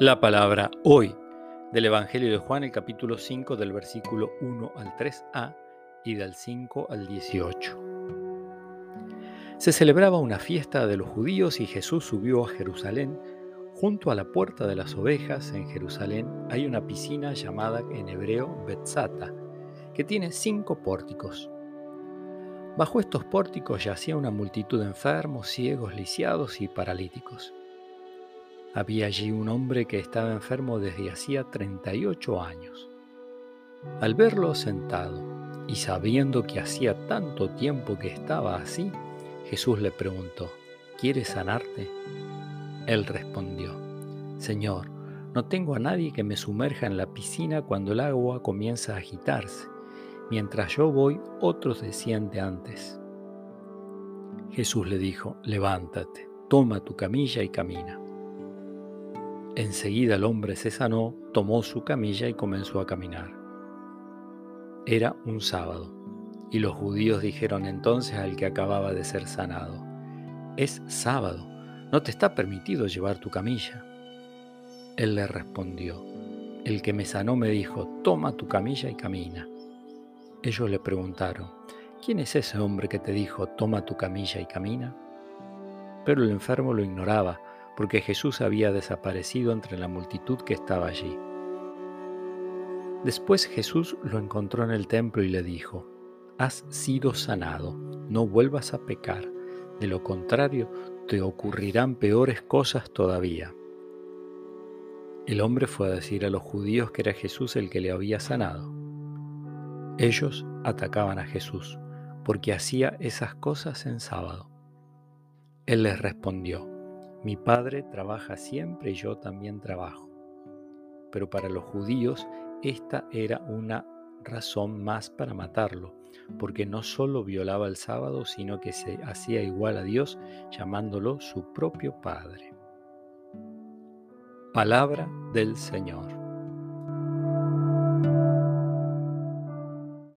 La palabra hoy del Evangelio de Juan, el capítulo 5 del versículo 1 al 3a y del 5 al 18. Se celebraba una fiesta de los judíos y Jesús subió a Jerusalén. Junto a la puerta de las ovejas en Jerusalén hay una piscina llamada en hebreo Betzata, que tiene cinco pórticos. Bajo estos pórticos yacía una multitud de enfermos, ciegos, lisiados y paralíticos. Había allí un hombre que estaba enfermo desde hacía 38 años. Al verlo sentado y sabiendo que hacía tanto tiempo que estaba así, Jesús le preguntó, ¿quieres sanarte? Él respondió, Señor, no tengo a nadie que me sumerja en la piscina cuando el agua comienza a agitarse. Mientras yo voy, otros descienden antes. Jesús le dijo, levántate, toma tu camilla y camina. Enseguida el hombre se sanó, tomó su camilla y comenzó a caminar. Era un sábado, y los judíos dijeron entonces al que acababa de ser sanado, es sábado, no te está permitido llevar tu camilla. Él le respondió, el que me sanó me dijo, toma tu camilla y camina. Ellos le preguntaron, ¿quién es ese hombre que te dijo, toma tu camilla y camina? Pero el enfermo lo ignoraba porque Jesús había desaparecido entre la multitud que estaba allí. Después Jesús lo encontró en el templo y le dijo, Has sido sanado, no vuelvas a pecar, de lo contrario te ocurrirán peores cosas todavía. El hombre fue a decir a los judíos que era Jesús el que le había sanado. Ellos atacaban a Jesús porque hacía esas cosas en sábado. Él les respondió, mi padre trabaja siempre y yo también trabajo. Pero para los judíos esta era una razón más para matarlo, porque no solo violaba el sábado, sino que se hacía igual a Dios llamándolo su propio Padre. Palabra del Señor.